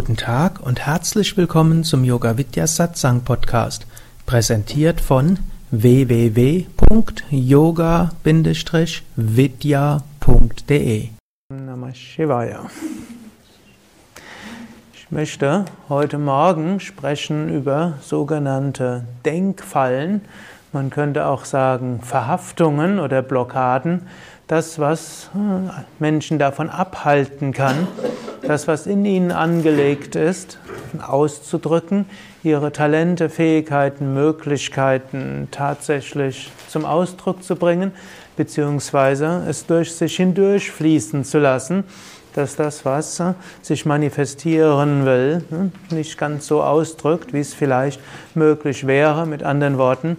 Guten Tag und herzlich willkommen zum Yoga Vidya Satsang Podcast, präsentiert von www.yoga-vidya.de. Namah Shivaya. Ich möchte heute Morgen sprechen über sogenannte Denkfallen. Man könnte auch sagen Verhaftungen oder Blockaden. Das, was äh, Menschen davon abhalten kann, das, was in ihnen angelegt ist, auszudrücken, ihre Talente, Fähigkeiten, Möglichkeiten tatsächlich zum Ausdruck zu bringen, beziehungsweise es durch sich hindurch fließen zu lassen, dass das, was sich manifestieren will, nicht ganz so ausdrückt, wie es vielleicht möglich wäre. Mit anderen Worten,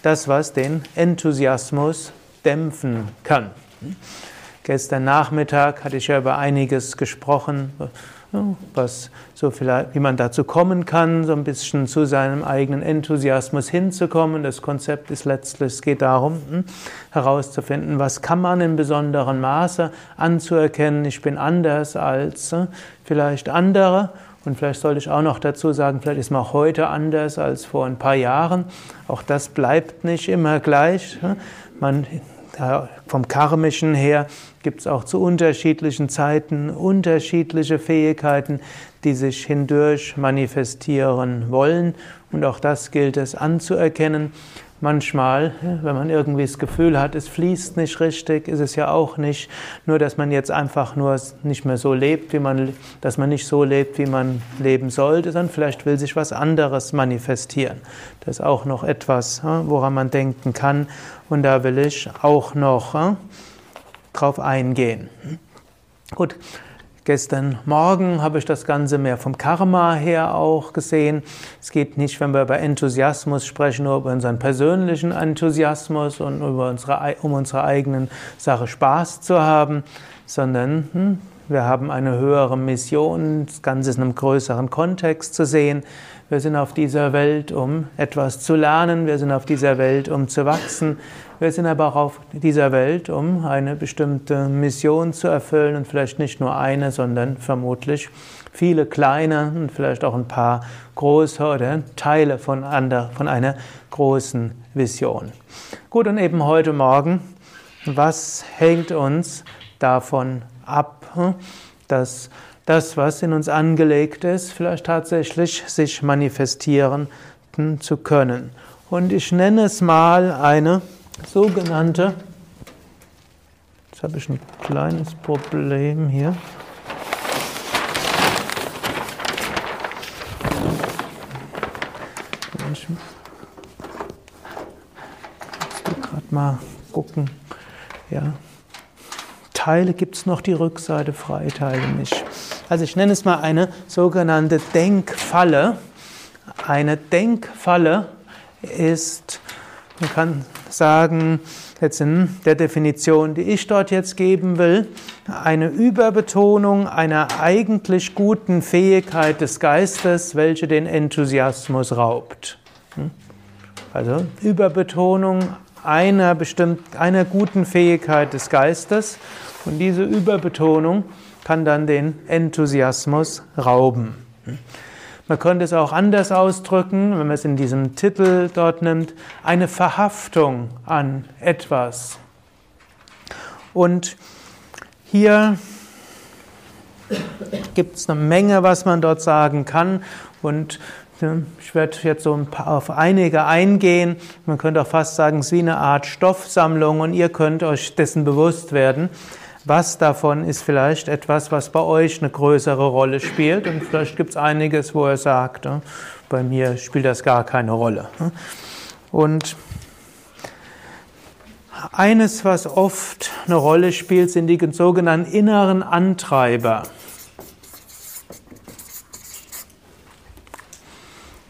das, was den Enthusiasmus dämpfen kann. Gestern Nachmittag hatte ich ja über einiges gesprochen, was so vielleicht, wie man dazu kommen kann, so ein bisschen zu seinem eigenen Enthusiasmus hinzukommen. Das Konzept ist letztlich, es geht darum, hm, herauszufinden, was kann man in besonderem Maße anzuerkennen. Ich bin anders als hm, vielleicht andere. Und vielleicht sollte ich auch noch dazu sagen, vielleicht ist man auch heute anders als vor ein paar Jahren. Auch das bleibt nicht immer gleich. Hm. Man vom karmischen her gibt es auch zu unterschiedlichen Zeiten unterschiedliche Fähigkeiten, die sich hindurch manifestieren wollen. Und auch das gilt es anzuerkennen. Manchmal, wenn man irgendwie das Gefühl hat, es fließt nicht richtig, ist es ja auch nicht nur, dass man jetzt einfach nur nicht mehr so lebt, wie man, dass man nicht so lebt, wie man leben sollte, sondern vielleicht will sich was anderes manifestieren. Das ist auch noch etwas, woran man denken kann. Und da will ich auch noch drauf eingehen. Gut, Gestern Morgen habe ich das Ganze mehr vom Karma her auch gesehen. Es geht nicht, wenn wir über Enthusiasmus sprechen, nur über unseren persönlichen Enthusiasmus und über unsere, um unsere eigenen Sache Spaß zu haben, sondern hm, wir haben eine höhere Mission, das Ganze in einem größeren Kontext zu sehen. Wir sind auf dieser Welt, um etwas zu lernen. Wir sind auf dieser Welt, um zu wachsen. Wir sind aber auch auf dieser Welt, um eine bestimmte Mission zu erfüllen und vielleicht nicht nur eine, sondern vermutlich viele kleine und vielleicht auch ein paar große oder Teile von, ander, von einer großen Vision. Gut, und eben heute Morgen, was hängt uns davon ab, dass das, was in uns angelegt ist, vielleicht tatsächlich sich manifestieren zu können. Und ich nenne es mal eine sogenannte, jetzt habe ich ein kleines Problem hier. Ich muss gerade mal gucken. Ja. Teile gibt es noch die Rückseite frei, Teile nicht. Also ich nenne es mal eine sogenannte Denkfalle. Eine Denkfalle ist, man kann sagen, jetzt in der Definition, die ich dort jetzt geben will, eine Überbetonung einer eigentlich guten Fähigkeit des Geistes, welche den Enthusiasmus raubt. Hm? Also Überbetonung einer bestimmten, einer guten Fähigkeit des Geistes und diese Überbetonung kann dann den Enthusiasmus rauben. Man könnte es auch anders ausdrücken, wenn man es in diesem Titel dort nimmt, eine Verhaftung an etwas. Und hier gibt es eine Menge, was man dort sagen kann. Und ich werde jetzt so ein paar, auf einige eingehen. Man könnte auch fast sagen, es ist wie eine Art Stoffsammlung und ihr könnt euch dessen bewusst werden. Was davon ist vielleicht etwas, was bei euch eine größere Rolle spielt? Und vielleicht gibt es einiges, wo er sagt, bei mir spielt das gar keine Rolle. Und eines, was oft eine Rolle spielt, sind die sogenannten inneren Antreiber.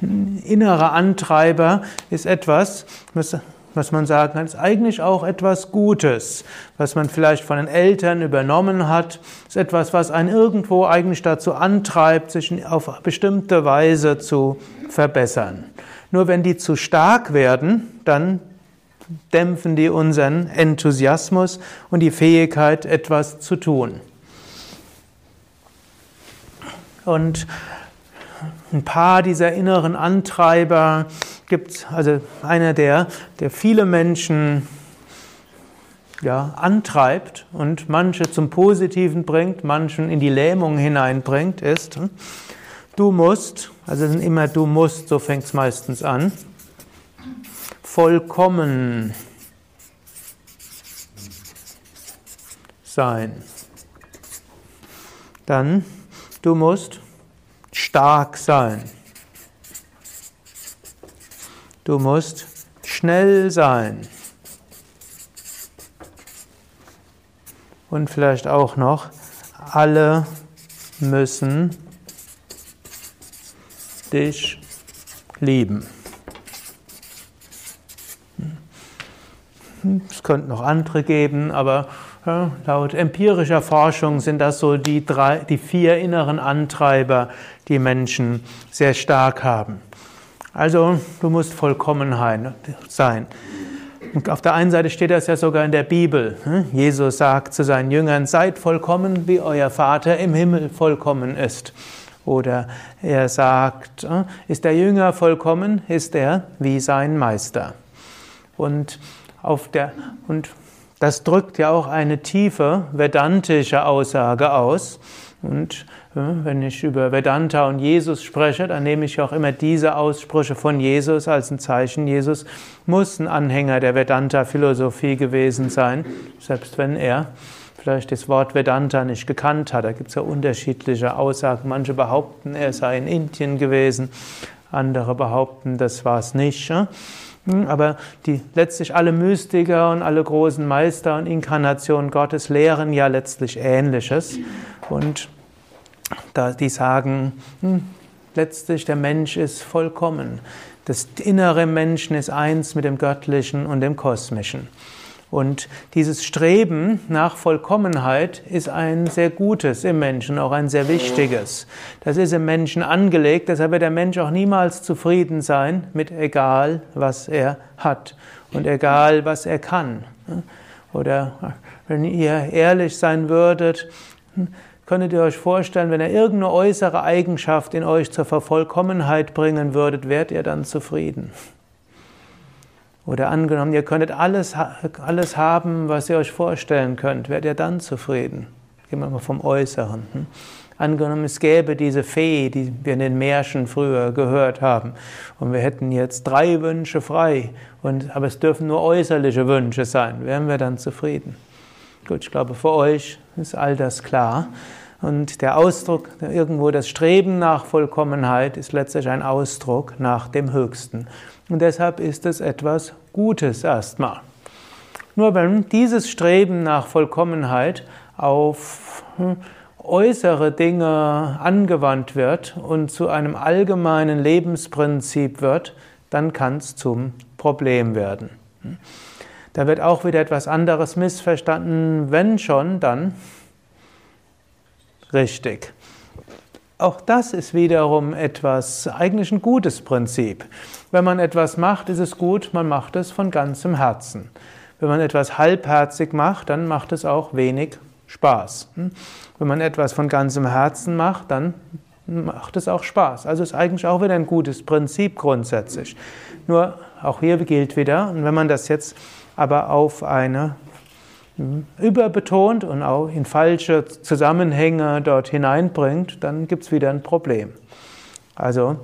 Innere Antreiber ist etwas, was was man sagen kann, ist eigentlich auch etwas Gutes, was man vielleicht von den Eltern übernommen hat, ist etwas, was einen irgendwo eigentlich dazu antreibt, sich auf bestimmte Weise zu verbessern. Nur wenn die zu stark werden, dann dämpfen die unseren Enthusiasmus und die Fähigkeit, etwas zu tun. Und ein paar dieser inneren Antreiber gibt also einer der, der viele Menschen ja, antreibt und manche zum Positiven bringt, manchen in die Lähmung hineinbringt, ist, du musst, also sind immer du musst, so fängt es meistens an, vollkommen sein. Dann, du musst stark sein. Du musst schnell sein. Und vielleicht auch noch, alle müssen dich lieben. Es könnte noch andere geben, aber ja, laut empirischer Forschung sind das so die, drei, die vier inneren Antreiber, die Menschen sehr stark haben. Also du musst Vollkommenheit sein. Und auf der einen Seite steht das ja sogar in der Bibel. Jesus sagt zu seinen Jüngern, seid vollkommen, wie euer Vater im Himmel vollkommen ist. Oder er sagt, ist der Jünger vollkommen, ist er wie sein Meister. Und auf der, und das drückt ja auch eine tiefe vedantische Aussage aus. Und wenn ich über Vedanta und Jesus spreche, dann nehme ich auch immer diese Aussprüche von Jesus als ein Zeichen. Jesus muss ein Anhänger der Vedanta-Philosophie gewesen sein, selbst wenn er vielleicht das Wort Vedanta nicht gekannt hat. Da gibt es ja unterschiedliche Aussagen. Manche behaupten, er sei in Indien gewesen, andere behaupten, das war es nicht. Hm, aber die, letztlich alle Mystiker und alle großen Meister und Inkarnationen Gottes lehren ja letztlich Ähnliches. Und da, die sagen, hm, letztlich der Mensch ist vollkommen. Das innere Menschen ist eins mit dem Göttlichen und dem Kosmischen. Und dieses Streben nach Vollkommenheit ist ein sehr gutes im Menschen, auch ein sehr wichtiges. Das ist im Menschen angelegt, deshalb wird der Mensch auch niemals zufrieden sein mit egal, was er hat und egal, was er kann. Oder wenn ihr ehrlich sein würdet, könntet ihr euch vorstellen, wenn er irgendeine äußere Eigenschaft in euch zur Vervollkommenheit bringen würdet, wärt ihr dann zufrieden? Oder angenommen, ihr könntet alles, alles haben, was ihr euch vorstellen könnt, werdet ihr dann zufrieden? Gehen wir mal vom Äußeren. Hm? Angenommen, es gäbe diese Fee, die wir in den Märchen früher gehört haben, und wir hätten jetzt drei Wünsche frei, und, aber es dürfen nur äußerliche Wünsche sein, wären wir dann zufrieden? Gut, ich glaube, für euch ist all das klar. Und der Ausdruck, irgendwo das Streben nach Vollkommenheit ist letztlich ein Ausdruck nach dem Höchsten. Und deshalb ist es etwas Gutes erstmal. Nur wenn dieses Streben nach Vollkommenheit auf hm, äußere Dinge angewandt wird und zu einem allgemeinen Lebensprinzip wird, dann kann es zum Problem werden. Da wird auch wieder etwas anderes missverstanden, wenn schon, dann richtig. Auch das ist wiederum etwas, eigentlich ein gutes Prinzip. Wenn man etwas macht, ist es gut, man macht es von ganzem Herzen. Wenn man etwas halbherzig macht, dann macht es auch wenig Spaß. Hm? Wenn man etwas von ganzem Herzen macht, dann macht es auch Spaß. Also ist eigentlich auch wieder ein gutes Prinzip grundsätzlich. Nur auch hier gilt wieder, und wenn man das jetzt aber auf eine überbetont und auch in falsche Zusammenhänge dort hineinbringt, dann gibt es wieder ein Problem. Also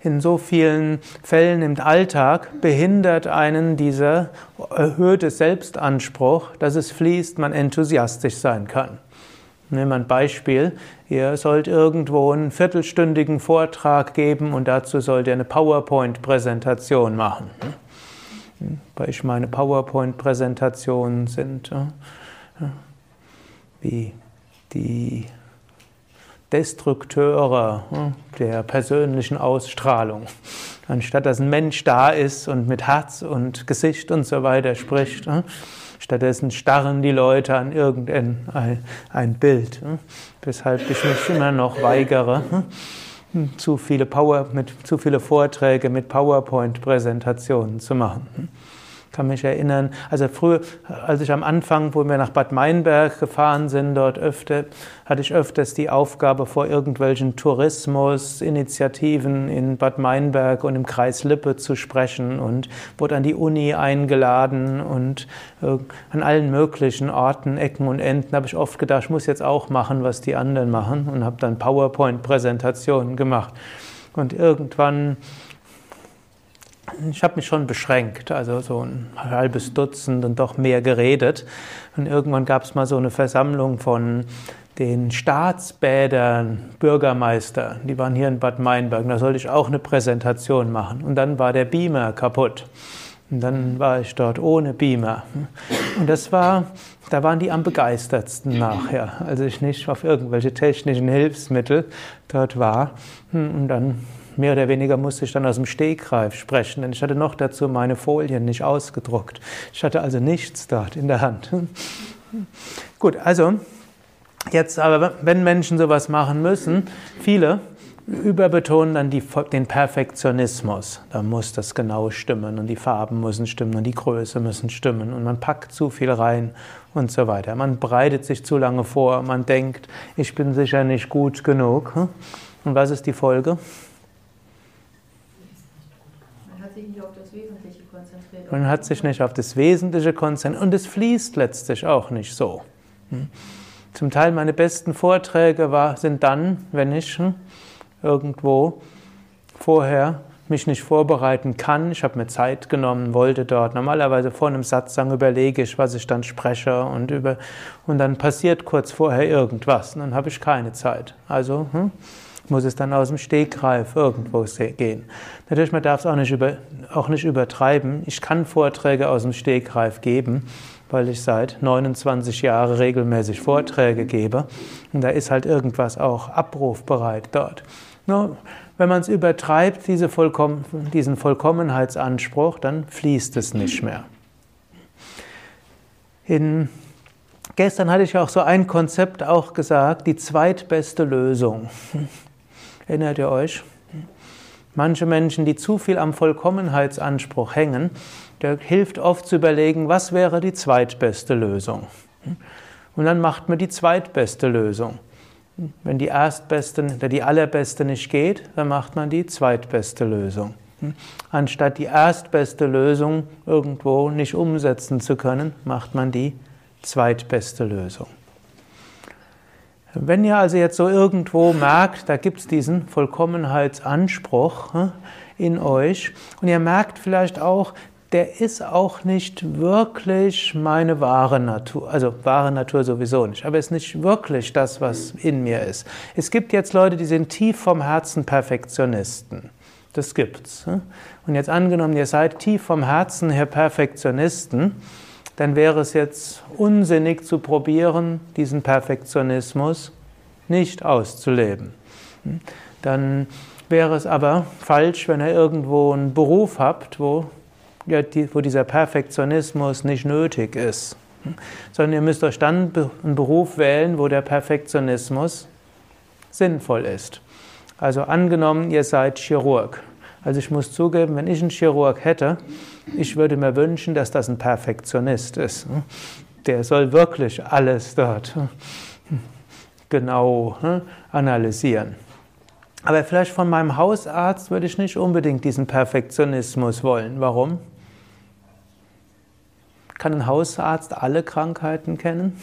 in so vielen Fällen im Alltag behindert einen dieser erhöhte Selbstanspruch, dass es fließt, man enthusiastisch sein kann. Nehmen wir ein Beispiel. Ihr sollt irgendwo einen viertelstündigen Vortrag geben und dazu sollt ihr eine PowerPoint-Präsentation machen. Weil ich meine PowerPoint-Präsentationen sind wie die Destrukteure der persönlichen Ausstrahlung. Anstatt dass ein Mensch da ist und mit Herz und Gesicht und so weiter spricht, stattdessen starren die Leute an irgendein ein Bild, weshalb ich mich immer noch weigere, zu viele, Power, mit, zu viele Vorträge mit PowerPoint-Präsentationen zu machen. Kann mich erinnern, also früher, als ich am Anfang, wo wir nach Bad Meinberg gefahren sind, dort öfter, hatte ich öfters die Aufgabe, vor irgendwelchen Tourismusinitiativen in Bad Meinberg und im Kreis Lippe zu sprechen und wurde an die Uni eingeladen und äh, an allen möglichen Orten, Ecken und Enden habe ich oft gedacht, ich muss jetzt auch machen, was die anderen machen und habe dann PowerPoint-Präsentationen gemacht. Und irgendwann ich habe mich schon beschränkt, also so ein halbes Dutzend und doch mehr geredet. Und irgendwann gab es mal so eine Versammlung von den Staatsbädern, Bürgermeister, die waren hier in Bad Meinberg, da sollte ich auch eine Präsentation machen. Und dann war der Beamer kaputt. Und dann war ich dort ohne Beamer. Und das war, da waren die am begeistertsten nachher, als ich nicht auf irgendwelche technischen Hilfsmittel dort war. Und dann mehr oder weniger musste ich dann aus dem Stegreif sprechen, denn ich hatte noch dazu meine Folien nicht ausgedruckt. Ich hatte also nichts dort in der Hand. Gut, also jetzt aber, wenn Menschen sowas machen müssen, viele überbetonen dann die, den Perfektionismus. Da muss das genau stimmen und die Farben müssen stimmen und die Größe müssen stimmen und man packt zu viel rein und so weiter. Man bereitet sich zu lange vor, man denkt, ich bin sicher nicht gut genug. Und was ist die Folge? Man hat sich nicht auf das Wesentliche konzentriert und es fließt letztlich auch nicht so. Hm? Zum Teil meine besten Vorträge war, sind dann, wenn ich hm, irgendwo vorher mich nicht vorbereiten kann. Ich habe mir Zeit genommen, wollte dort. Normalerweise vor einem Satz sagen, überlege ich, was ich dann spreche und über und dann passiert kurz vorher irgendwas. Und dann habe ich keine Zeit. Also hm, muss es dann aus dem Stegreif irgendwo gehen. Natürlich, man darf es auch nicht, über, auch nicht übertreiben. Ich kann Vorträge aus dem Stegreif geben, weil ich seit 29 Jahren regelmäßig Vorträge gebe. Und da ist halt irgendwas auch abrufbereit dort. Nur, wenn man es übertreibt, diese Vollkommen, diesen Vollkommenheitsanspruch, dann fließt es nicht mehr. In Gestern hatte ich auch so ein Konzept auch gesagt, die zweitbeste Lösung. Erinnert ihr euch? Manche Menschen, die zu viel am Vollkommenheitsanspruch hängen, der hilft oft zu überlegen, was wäre die zweitbeste Lösung. Und dann macht man die zweitbeste Lösung. Wenn die erstbeste die allerbeste nicht geht, dann macht man die zweitbeste Lösung. Anstatt die erstbeste Lösung irgendwo nicht umsetzen zu können, macht man die zweitbeste Lösung. Wenn ihr also jetzt so irgendwo merkt, da gibt es diesen Vollkommenheitsanspruch hm, in euch und ihr merkt vielleicht auch, der ist auch nicht wirklich meine wahre Natur. Also wahre Natur sowieso nicht, aber ist nicht wirklich das, was in mir ist. Es gibt jetzt Leute, die sind tief vom Herzen Perfektionisten. Das gibt's. Hm. Und jetzt angenommen, ihr seid tief vom Herzen her Perfektionisten, dann wäre es jetzt unsinnig zu probieren, diesen Perfektionismus nicht auszuleben. Dann wäre es aber falsch, wenn ihr irgendwo einen Beruf habt, wo, ja, die, wo dieser Perfektionismus nicht nötig ist. Sondern ihr müsst euch dann einen Beruf wählen, wo der Perfektionismus sinnvoll ist. Also angenommen, ihr seid Chirurg. Also ich muss zugeben, wenn ich einen Chirurg hätte, ich würde mir wünschen, dass das ein Perfektionist ist. Der soll wirklich alles dort genau analysieren. Aber vielleicht von meinem Hausarzt würde ich nicht unbedingt diesen Perfektionismus wollen. Warum? Kann ein Hausarzt alle Krankheiten kennen?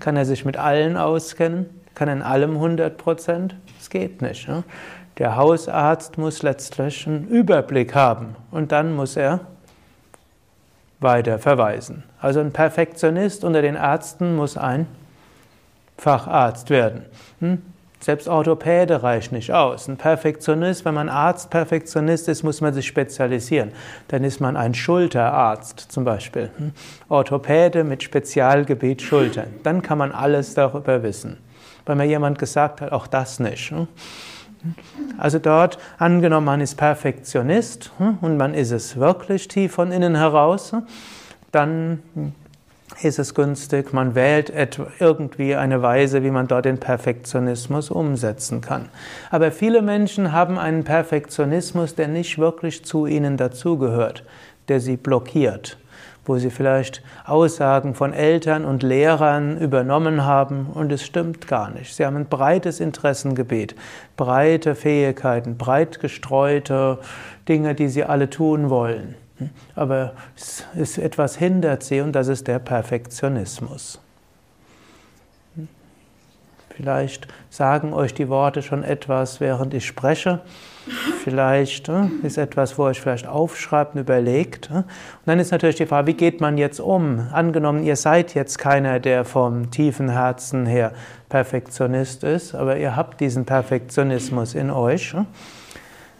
Kann er sich mit allen auskennen? Kann er in allem 100 Prozent? Das geht nicht. Ne? Der Hausarzt muss letztlich einen Überblick haben und dann muss er weiter verweisen. Also ein Perfektionist unter den Ärzten muss ein Facharzt werden. Hm? Selbst Orthopäde reicht nicht aus. Ein Perfektionist, wenn man Arzt Perfektionist ist, muss man sich spezialisieren. Dann ist man ein Schulterarzt zum Beispiel. Hm? Orthopäde mit Spezialgebiet Schultern. Dann kann man alles darüber wissen. Weil mir jemand gesagt hat, auch das nicht. Hm? Also dort, angenommen, man ist Perfektionist hm, und man ist es wirklich tief von innen heraus, hm, dann ist es günstig, man wählt irgendwie eine Weise, wie man dort den Perfektionismus umsetzen kann. Aber viele Menschen haben einen Perfektionismus, der nicht wirklich zu ihnen dazugehört, der sie blockiert. Wo sie vielleicht Aussagen von Eltern und Lehrern übernommen haben und es stimmt gar nicht. Sie haben ein breites Interessengebiet, breite Fähigkeiten, breit gestreute Dinge, die sie alle tun wollen. Aber etwas hindert sie und das ist der Perfektionismus. Vielleicht sagen euch die Worte schon etwas, während ich spreche. Vielleicht äh, ist etwas, wo ihr euch vielleicht aufschreibt und überlegt. Äh. Und dann ist natürlich die Frage, wie geht man jetzt um? Angenommen, ihr seid jetzt keiner, der vom tiefen Herzen her Perfektionist ist, aber ihr habt diesen Perfektionismus in euch. Äh.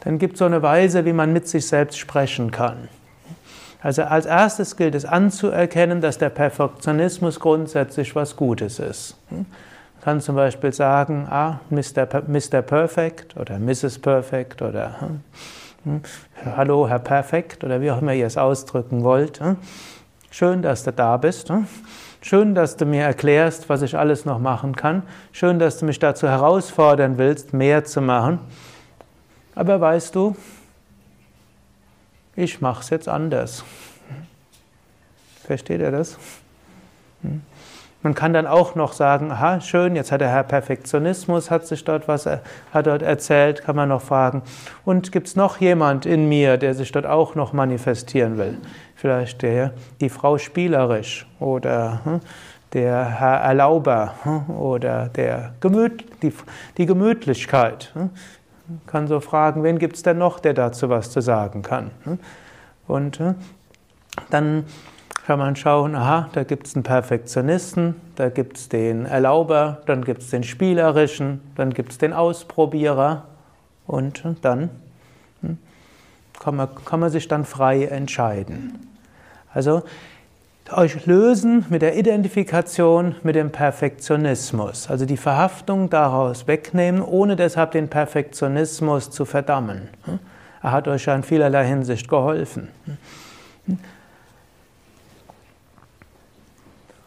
Dann gibt es so eine Weise, wie man mit sich selbst sprechen kann. Also als erstes gilt es anzuerkennen, dass der Perfektionismus grundsätzlich was Gutes ist. Kann zum Beispiel sagen, ah, Mr. Mr. Perfect oder Mrs. Perfect oder hm, hm, Hallo, Herr Perfect oder wie auch immer ihr es ausdrücken wollt. Hm. Schön, dass du da bist. Hm. Schön, dass du mir erklärst, was ich alles noch machen kann. Schön, dass du mich dazu herausfordern willst, mehr zu machen. Aber weißt du, ich mache es jetzt anders. Versteht ihr das? Hm. Man kann dann auch noch sagen, aha, schön, jetzt hat der Herr Perfektionismus, hat sich dort was, hat dort erzählt, kann man noch fragen. Und gibt es noch jemand in mir, der sich dort auch noch manifestieren will? Vielleicht der, die Frau spielerisch oder hm, der Herr Erlauber hm, oder der Gemüt, die, die Gemütlichkeit. Hm. Kann so fragen, wen gibt es denn noch, der dazu was zu sagen kann? Und dann kann man schauen, aha, da gibt es einen Perfektionisten, da gibt es den Erlauber, dann gibt es den Spielerischen, dann gibt es den Ausprobierer und dann hm, kann man, kann man sich dann frei entscheiden. Also euch lösen mit der Identifikation mit dem Perfektionismus, also die Verhaftung daraus wegnehmen, ohne deshalb den Perfektionismus zu verdammen. Hm? Er hat euch ja in vielerlei Hinsicht geholfen. Hm?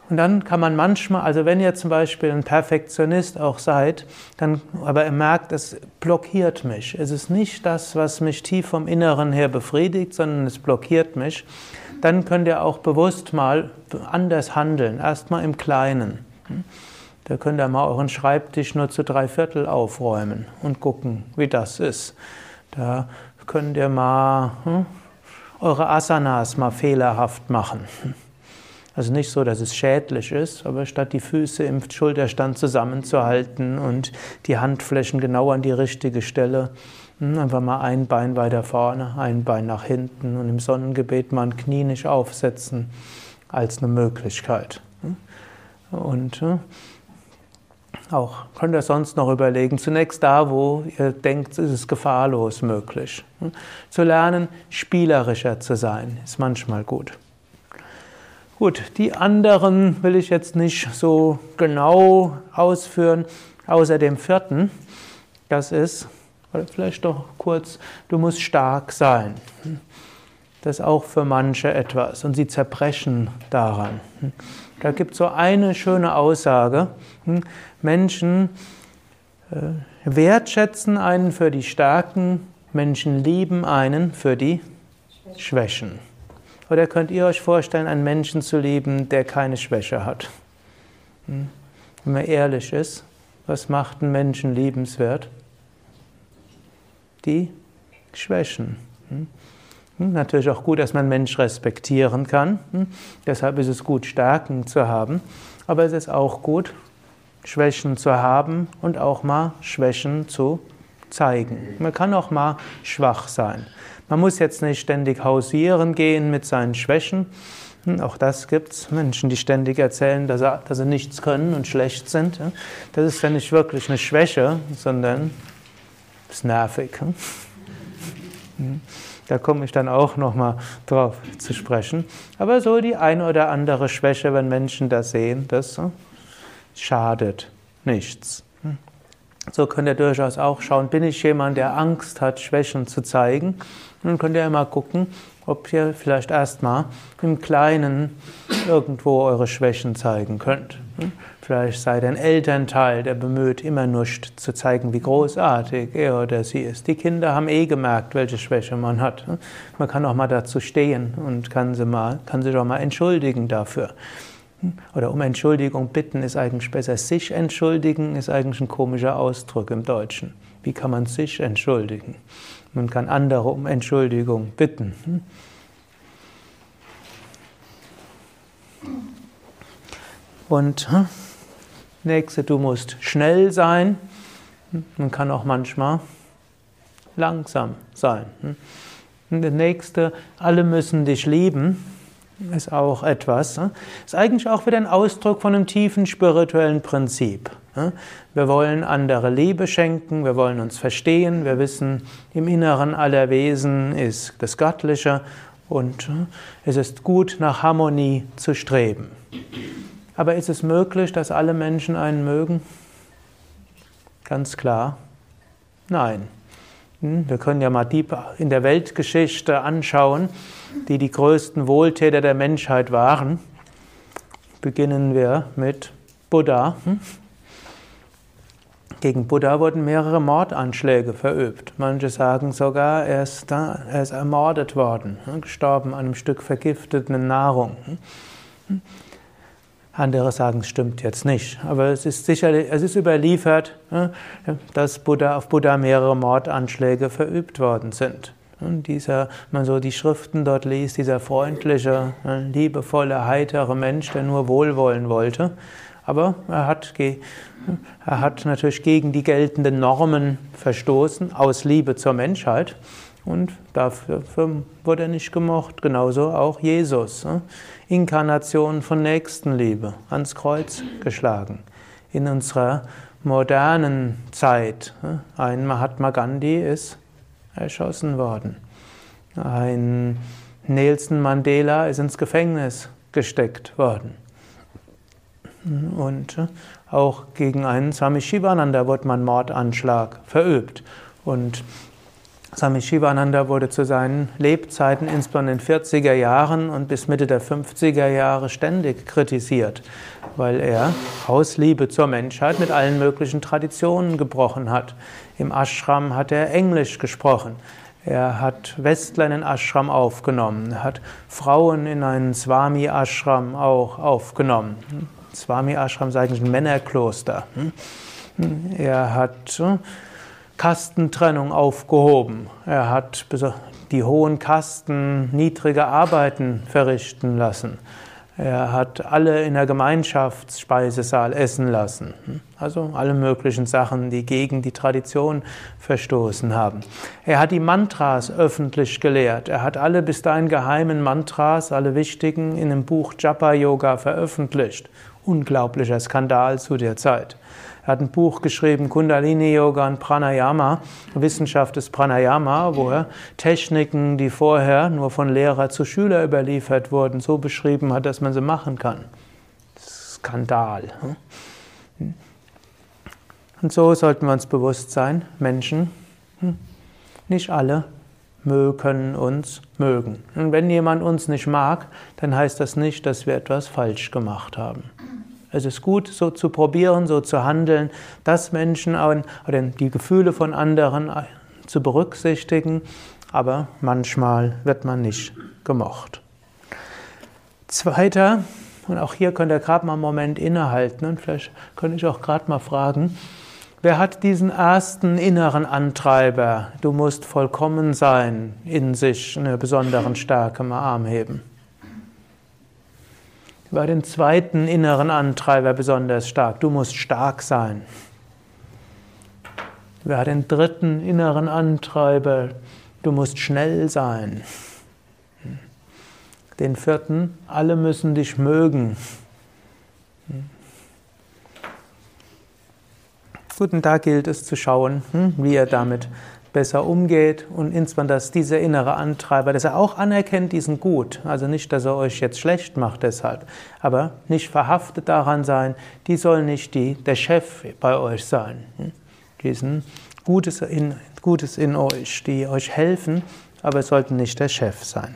Und dann kann man manchmal, also wenn ihr zum Beispiel ein Perfektionist auch seid, dann aber ihr merkt, es blockiert mich. Es ist nicht das, was mich tief vom Inneren her befriedigt, sondern es blockiert mich. Dann könnt ihr auch bewusst mal anders handeln. Erstmal im Kleinen. Da könnt ihr mal euren Schreibtisch nur zu drei Viertel aufräumen und gucken, wie das ist. Da könnt ihr mal hm, eure Asanas mal fehlerhaft machen. Also nicht so, dass es schädlich ist, aber statt die Füße im Schulterstand zusammenzuhalten und die Handflächen genau an die richtige Stelle, hm, einfach mal ein Bein weiter vorne, ein Bein nach hinten und im Sonnengebet mal ein Knie nicht aufsetzen als eine Möglichkeit. Hm. Und hm, auch könnt ihr sonst noch überlegen, zunächst da, wo ihr denkt, ist es gefahrlos möglich. Zu lernen, spielerischer zu sein, ist manchmal gut. Gut, die anderen will ich jetzt nicht so genau ausführen, außer dem vierten. Das ist, oder vielleicht doch kurz, du musst stark sein. Das ist auch für manche etwas und sie zerbrechen daran. Da gibt es so eine schöne Aussage. Menschen äh, wertschätzen einen für die Stärken, Menschen lieben einen für die Schwächen. Oder könnt ihr euch vorstellen, einen Menschen zu lieben, der keine Schwäche hat? Hm? Wenn man ehrlich ist, was macht einen Menschen liebenswert? Die Schwächen. Hm? Hm? Natürlich auch gut, dass man einen Mensch respektieren kann. Deshalb ist es gut, Stärken zu haben. Aber es ist auch gut, Schwächen zu haben und auch mal Schwächen zu zeigen. Man kann auch mal schwach sein. Man muss jetzt nicht ständig hausieren gehen mit seinen Schwächen. Hm, auch das gibt es. Menschen, die ständig erzählen, dass sie, dass sie nichts können und schlecht sind. Das ist ja nicht wirklich eine Schwäche, sondern ist nervig. Hm. Hm. Da komme ich dann auch nochmal drauf zu sprechen. Aber so die eine oder andere Schwäche, wenn Menschen das sehen, das schadet nichts. So könnt ihr durchaus auch schauen, bin ich jemand, der Angst hat, Schwächen zu zeigen? Dann könnt ihr mal gucken, ob ihr vielleicht erstmal im Kleinen irgendwo eure Schwächen zeigen könnt. Vielleicht sei dein Elternteil, der bemüht, immer nur zu zeigen, wie großartig er oder sie ist. Die Kinder haben eh gemerkt, welche Schwäche man hat. Man kann auch mal dazu stehen und kann, sie mal, kann sich auch mal entschuldigen dafür. Oder um Entschuldigung bitten ist eigentlich besser. Sich entschuldigen ist eigentlich ein komischer Ausdruck im Deutschen. Wie kann man sich entschuldigen? Man kann andere um Entschuldigung bitten. Und hm, nächste, du musst schnell sein. Man kann auch manchmal langsam sein. Hm. Und der nächste, alle müssen dich lieben, ist auch etwas. Hm. Ist eigentlich auch wieder ein Ausdruck von einem tiefen spirituellen Prinzip. Wir wollen andere Liebe schenken, wir wollen uns verstehen, wir wissen, im Inneren aller Wesen ist das Göttliche und es ist gut, nach Harmonie zu streben. Aber ist es möglich, dass alle Menschen einen mögen? Ganz klar, nein. Hm, wir können ja mal die in der Weltgeschichte anschauen, die die größten Wohltäter der Menschheit waren. Beginnen wir mit Buddha. Hm? Gegen Buddha wurden mehrere Mordanschläge verübt. Manche sagen sogar, er ist, er ist ermordet worden, hm, gestorben an einem Stück vergiftete Nahrung. Andere sagen, es stimmt jetzt nicht. Aber es ist sicherlich, es ist überliefert, ne, dass Buddha, auf Buddha mehrere Mordanschläge verübt worden sind. Und dieser, man so die Schriften dort liest, dieser freundliche, ne, liebevolle, heitere Mensch, der nur Wohlwollen wollte. Aber er hat, er hat natürlich gegen die geltenden Normen verstoßen, aus Liebe zur Menschheit. Und dafür wurde er nicht gemocht. Genauso auch Jesus. Ne? Inkarnation von Nächstenliebe, ans Kreuz geschlagen. In unserer modernen Zeit, ne? ein Mahatma Gandhi ist erschossen worden. Ein Nelson Mandela ist ins Gefängnis gesteckt worden. Und äh, auch gegen einen Swami Shivananda wurde man Mordanschlag verübt. Und Swami Shivananda wurde zu seinen Lebzeiten, insbesondere in den 40er Jahren und bis Mitte der 50er Jahre ständig kritisiert, weil er aus Liebe zur Menschheit mit allen möglichen Traditionen gebrochen hat. Im Ashram hat er Englisch gesprochen. Er hat Westler in den Ashram aufgenommen. Er hat Frauen in einen Swami-Ashram auch aufgenommen. Swami Ashram ist eigentlich ein Männerkloster. Er hat äh, Kastentrennung aufgehoben. Er hat die hohen Kasten niedrige Arbeiten verrichten lassen. Er hat alle in der Gemeinschaftsspeisesaal essen lassen. Also alle möglichen Sachen, die gegen die Tradition verstoßen haben. Er hat die Mantras öffentlich gelehrt. Er hat alle bis dahin geheimen Mantras, alle wichtigen, in dem Buch Japa Yoga veröffentlicht. Unglaublicher Skandal zu der Zeit. Er hat ein Buch geschrieben, Kundalini Yoga und Pranayama, Wissenschaft des Pranayama, wo er Techniken, die vorher nur von Lehrer zu Schüler überliefert wurden, so beschrieben hat, dass man sie machen kann. Skandal. Hm? Und so sollten wir uns bewusst sein, Menschen, hm, nicht alle können uns mögen. Und wenn jemand uns nicht mag, dann heißt das nicht, dass wir etwas falsch gemacht haben. Es ist gut, so zu probieren, so zu handeln, dass Menschen oder die Gefühle von anderen zu berücksichtigen, aber manchmal wird man nicht gemocht. Zweiter, und auch hier könnt ihr gerade mal einen Moment innehalten und vielleicht könnte ich auch gerade mal fragen, wer hat diesen ersten inneren Antreiber, du musst vollkommen sein, in sich eine besondere Stärke mal Arm heben? Über den zweiten inneren Antreiber besonders stark. Du musst stark sein. Über den dritten inneren Antreiber. Du musst schnell sein. Den vierten, alle müssen dich mögen. Gut, und da gilt es zu schauen, hm, wie ihr damit besser umgeht und insbesondere, dass dieser innere Antreiber, dass er auch anerkennt diesen Gut, also nicht, dass er euch jetzt schlecht macht deshalb, aber nicht verhaftet daran sein, die soll nicht die, der Chef bei euch sein. Hm? Diesen Gutes in, Gutes in euch, die euch helfen, aber sollten nicht der Chef sein.